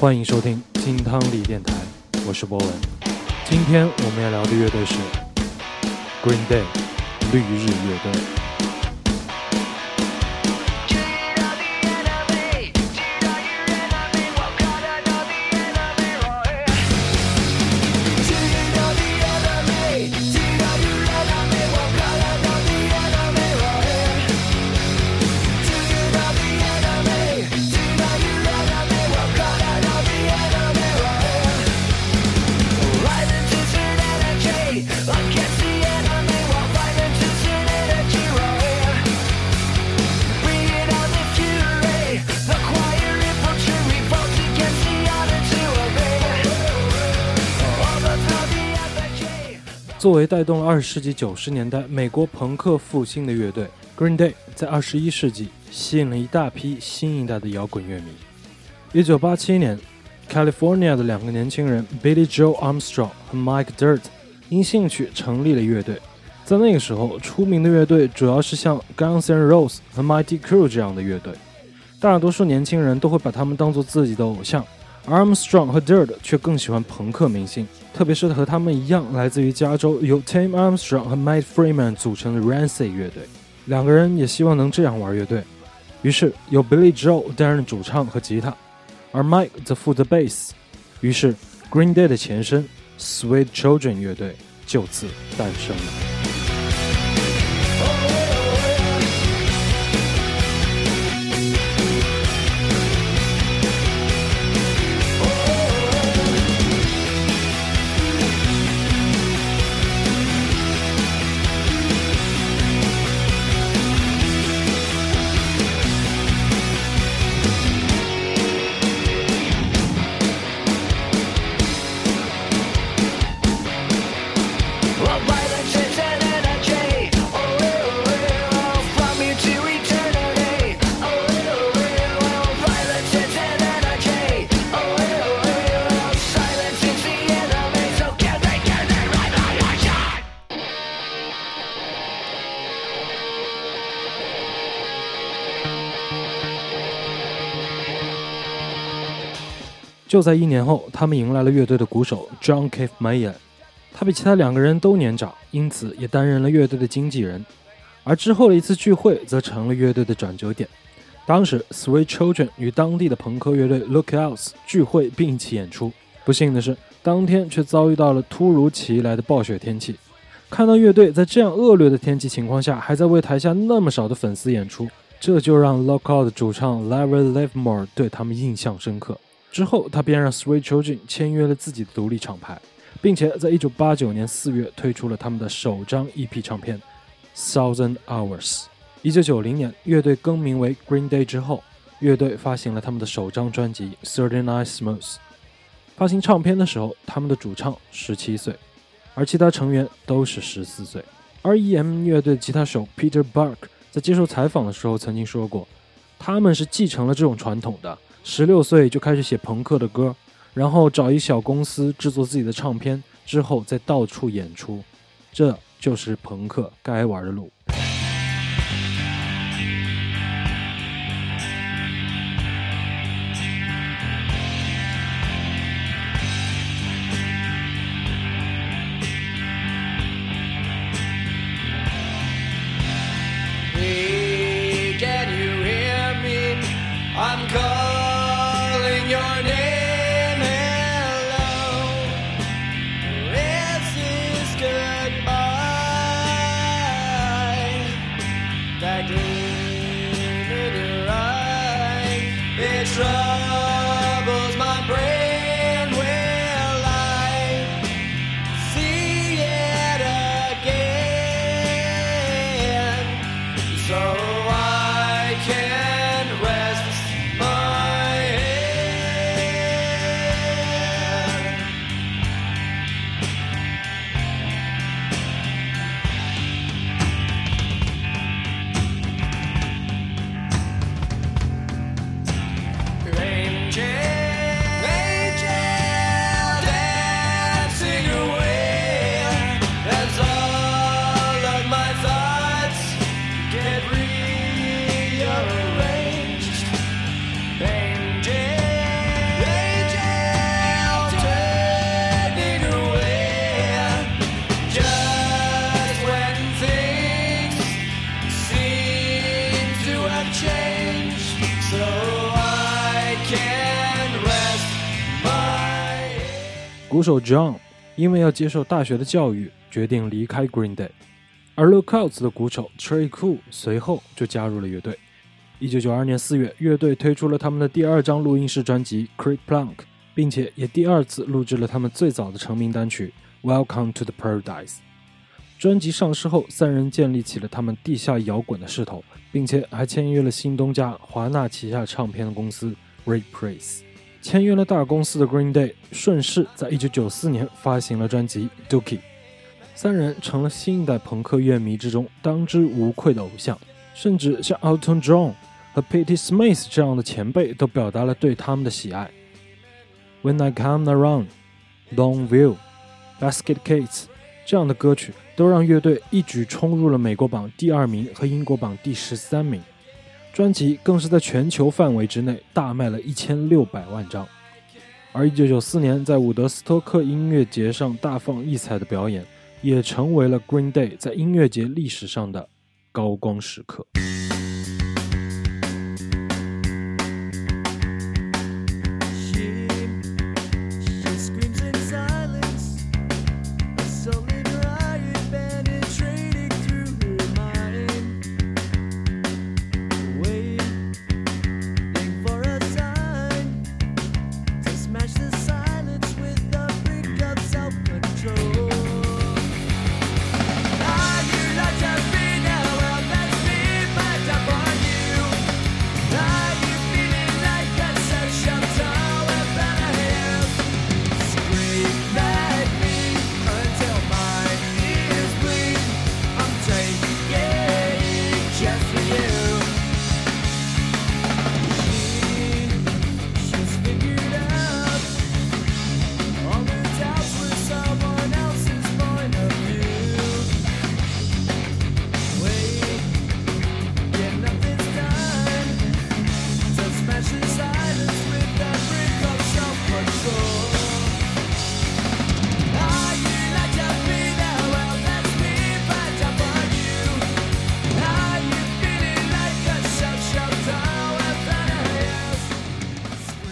欢迎收听金汤力电台，我是博文。今天我们要聊的乐队是 Green Day，绿日乐队。作为带动了二十世纪九十年代美国朋克复兴的乐队，Green Day 在二十一世纪吸引了一大批新一代的摇滚乐迷。一九八七年，California 的两个年轻人 Billy Joe Armstrong 和 Mike Dirt 因兴趣成立了乐队。在那个时候，出名的乐队主要是像 Guns N' Roses 和 Mighty Crew 这样的乐队，大多数年轻人都会把他们当做自己的偶像。Armstrong 和 Dirt 却更喜欢朋克明星，特别是和他们一样来自于加州、由 Tim Armstrong 和 Mike Freeman 组成的 Rancid 乐队。两个人也希望能这样玩乐队，于是由 Billy Joe 担任主唱和吉他，而 Mike 则负责贝斯。于是 Green Day 的前身 Sweet Children 乐队就此诞生了。就在一年后，他们迎来了乐队的鼓手 John Cave Mayer。他比其他两个人都年长，因此也担任了乐队的经纪人。而之后的一次聚会则成了乐队的转折点。当时，Sweet Children 与当地的朋克乐队 Lookouts 聚会并一起演出。不幸的是，当天却遭遇到了突如其来的暴雪天气。看到乐队在这样恶劣的天气情况下，还在为台下那么少的粉丝演出，这就让 Lookout 主唱 Larry Livermore 对他们印象深刻。之后，他便让 Sweet Children 签约了自己的独立厂牌，并且在1989年4月推出了他们的首张 EP 唱片《Thousand Hours》。1990年，乐队更名为 Green Day 之后，乐队发行了他们的首张专辑《Thirty Nine Smooth》。发行唱片的时候，他们的主唱17岁，而其他成员都是14岁。R.E.M. 乐队吉他手 Peter Buck 在接受采访的时候曾经说过，他们是继承了这种传统的。十六岁就开始写朋克的歌，然后找一小公司制作自己的唱片，之后再到处演出，这就是朋克该玩的路。I gleam in your eyes. It's right. 手 John 因为要接受大学的教育，决定离开 Green Day，而 Lookouts 的鼓手 Trey Cool 随后就加入了乐队。一九九二年四月，乐队推出了他们的第二张录音室专辑《Creep Plunk》，并且也第二次录制了他们最早的成名单曲《Welcome to the Paradise》。专辑上市后，三人建立起了他们地下摇滚的势头，并且还签约了新东家华纳旗下唱片的公司 Reprise。签约了大公司的 Green Day，顺势在1994年发行了专辑《Dookie》，三人成了新一代朋克乐迷之中当之无愧的偶像，甚至像 Elton John 和 Pete Smith 这样的前辈都表达了对他们的喜爱。When I Come Around、Longview、Basket Case 这样的歌曲都让乐队一举冲入了美国榜第二名和英国榜第十三名。专辑更是在全球范围之内大卖了一千六百万张，而一九九四年在伍德斯托克音乐节上大放异彩的表演，也成为了 Green Day 在音乐节历史上的高光时刻。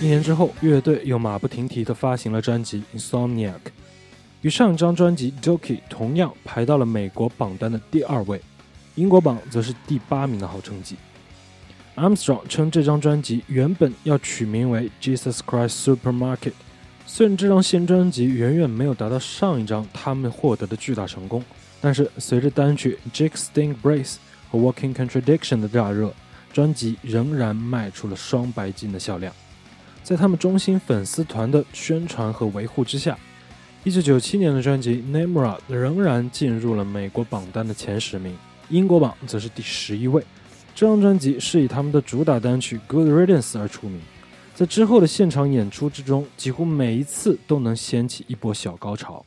一年之后，乐队又马不停蹄地发行了专辑《Insomniac》，与上一张专辑《Doki》同样排到了美国榜单的第二位，英国榜则是第八名的好成绩。Armstrong 称这张专辑原本要取名为《Jesus Christ Supermarket》，虽然这张新专辑远远没有达到上一张他们获得的巨大成功，但是随着单曲《Jake Sting Brace》和《Walking Contradiction》的大热，专辑仍然卖出了双白金的销量。在他们中心粉丝团的宣传和维护之下，1997年的专辑《Namra》仍然进入了美国榜单的前十名，英国榜则是第十一位。这张专辑是以他们的主打单曲《Good Riddance》而出名，在之后的现场演出之中，几乎每一次都能掀起一波小高潮。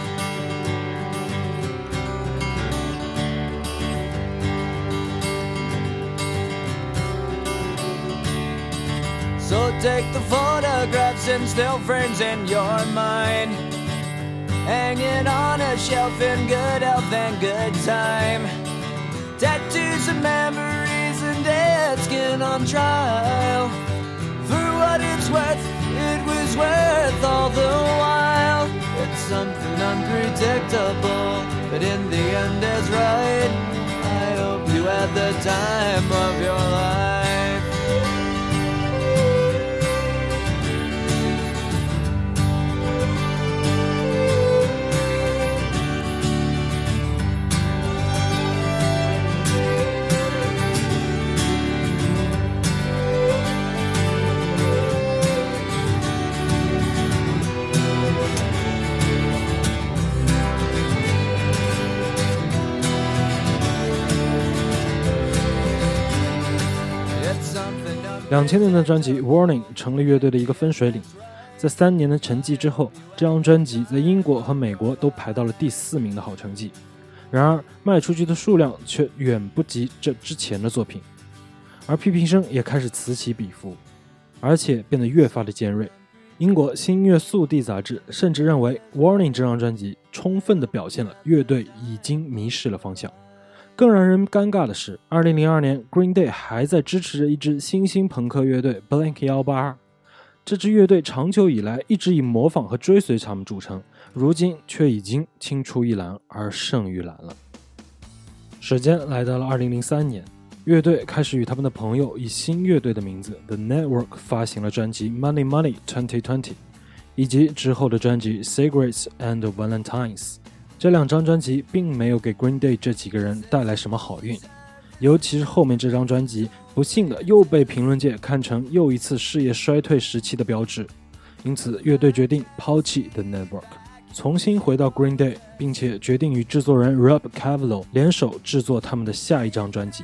So take the photographs and still frames in your mind. Hanging on a shelf in good health and good time. Tattoos and memories and dead skin on trial. For what it's worth, it was worth all the while. It's something unpredictable, but in the end is right. I hope you had the time 两千年的专辑《Warning》成了乐队的一个分水岭。在三年的沉寂之后，这张专辑在英国和美国都排到了第四名的好成绩。然而，卖出去的数量却远不及这之前的作品，而批评声也开始此起彼伏，而且变得越发的尖锐。英国新音乐速递杂志甚至认为，《Warning》这张专辑充分地表现了乐队已经迷失了方向。更让人尴尬的是，2002年，Green Day 还在支持着一支新兴朋克乐队 Blink-182。这支乐队长久以来一直以模仿和追随他们著称，如今却已经青出于蓝而胜于蓝了。时间来到了2003年，乐队开始与他们的朋友以新乐队的名字 The Network 发行了专辑 Money Money 2020，以及之后的专辑 Cigarettes and Valentines。这两张专辑并没有给 Green Day 这几个人带来什么好运，尤其是后面这张专辑，不幸的又被评论界看成又一次事业衰退时期的标志。因此，乐队决定抛弃 The Network，重新回到 Green Day，并且决定与制作人 Rob Cavallo 联手制作他们的下一张专辑。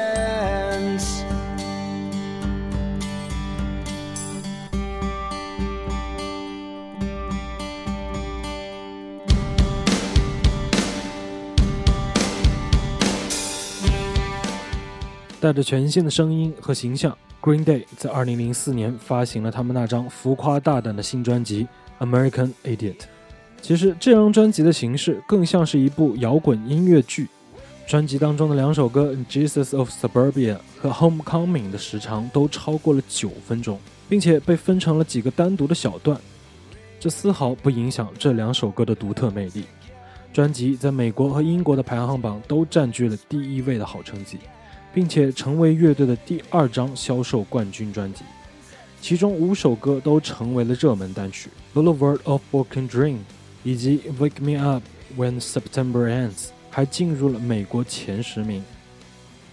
带着全新的声音和形象，Green Day 在2004年发行了他们那张浮夸大胆的新专辑《American Idiot》。其实这张专辑的形式更像是一部摇滚音乐剧。专辑当中的两首歌《Jesus of Suburbia》和《Homecoming》的时长都超过了九分钟，并且被分成了几个单独的小段。这丝毫不影响这两首歌的独特魅力。专辑在美国和英国的排行榜都占据了第一位的好成绩。并且成为乐队的第二张销售冠军专辑，其中五首歌都成为了热门单曲，《Boulevard of Broken Dream》以及《Wake Me Up When September Ends》还进入了美国前十名。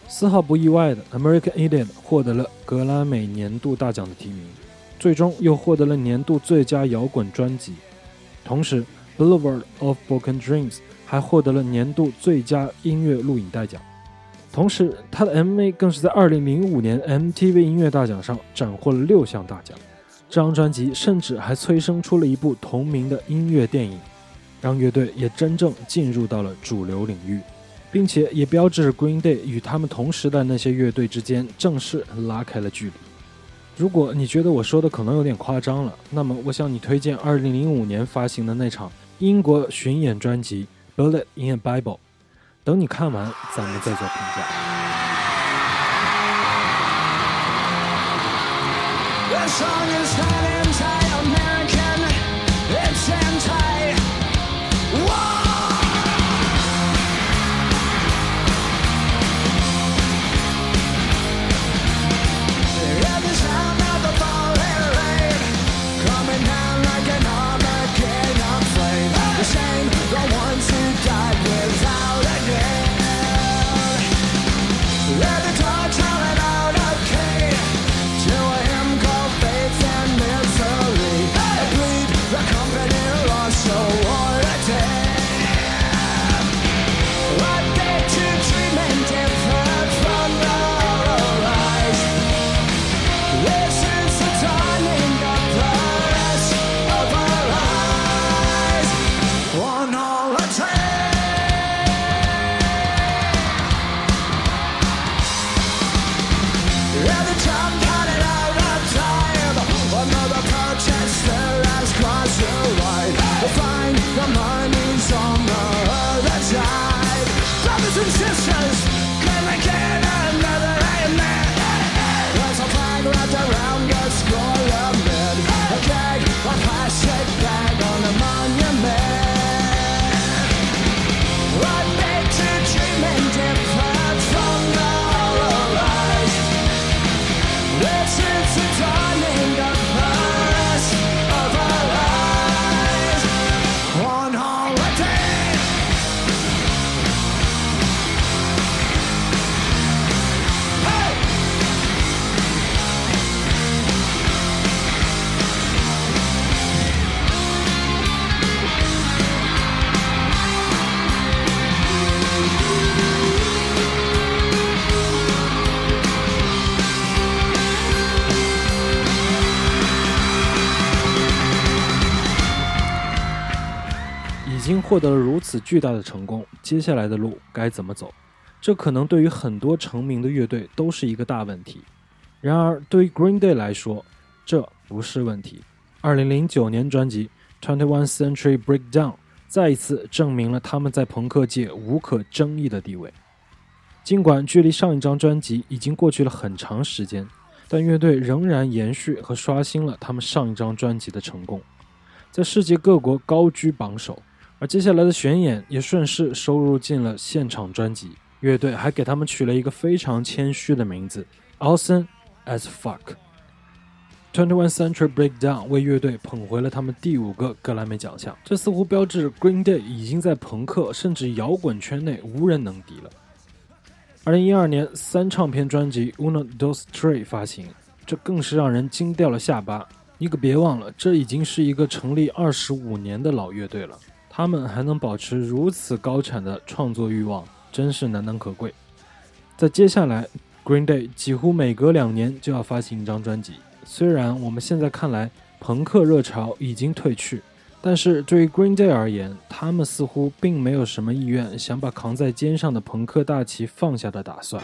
丝毫不意外的，《American Idiot》获得了格莱美年度大奖的提名，最终又获得了年度最佳摇滚专辑。同时，《Boulevard of Broken Dreams》还获得了年度最佳音乐录影带奖。同时，他的 MV 更是在2005年 MTV 音乐大奖上斩获了六项大奖。这张专辑甚至还催生出了一部同名的音乐电影，让乐队也真正进入到了主流领域，并且也标志着 Green Day 与他们同时的那些乐队之间正式拉开了距离。如果你觉得我说的可能有点夸张了，那么我向你推荐2005年发行的那场英国巡演专辑《Bullet in a Bible》。等你看完，咱们再做评价。获得了如此巨大的成功，接下来的路该怎么走？这可能对于很多成名的乐队都是一个大问题。然而，对于 Green Day 来说，这不是问题。二零零九年专辑《Twenty One Century Breakdown》再一次证明了他们在朋克界无可争议的地位。尽管距离上一张专辑已经过去了很长时间，但乐队仍然延续和刷新了他们上一张专辑的成功，在世界各国高居榜首。而接下来的巡演也顺势收入进了现场专辑。乐队还给他们取了一个非常谦虚的名字：Awesome as Fuck。Twenty One Century Breakdown 为乐队捧回了他们第五个格莱美奖项，这似乎标志 Green Day 已经在朋克甚至摇滚圈内无人能敌了。二零一二年，三唱片专辑《Uno Dos Tres》发行，这更是让人惊掉了下巴。你可别忘了，这已经是一个成立二十五年的老乐队了，他们还能保持如此高产的创作欲望，真是难能可贵。在接下来，Green Day 几乎每隔两年就要发行一张专辑。虽然我们现在看来，朋克热潮已经退去，但是对于 Green Day 而言，他们似乎并没有什么意愿想把扛在肩上的朋克大旗放下的打算。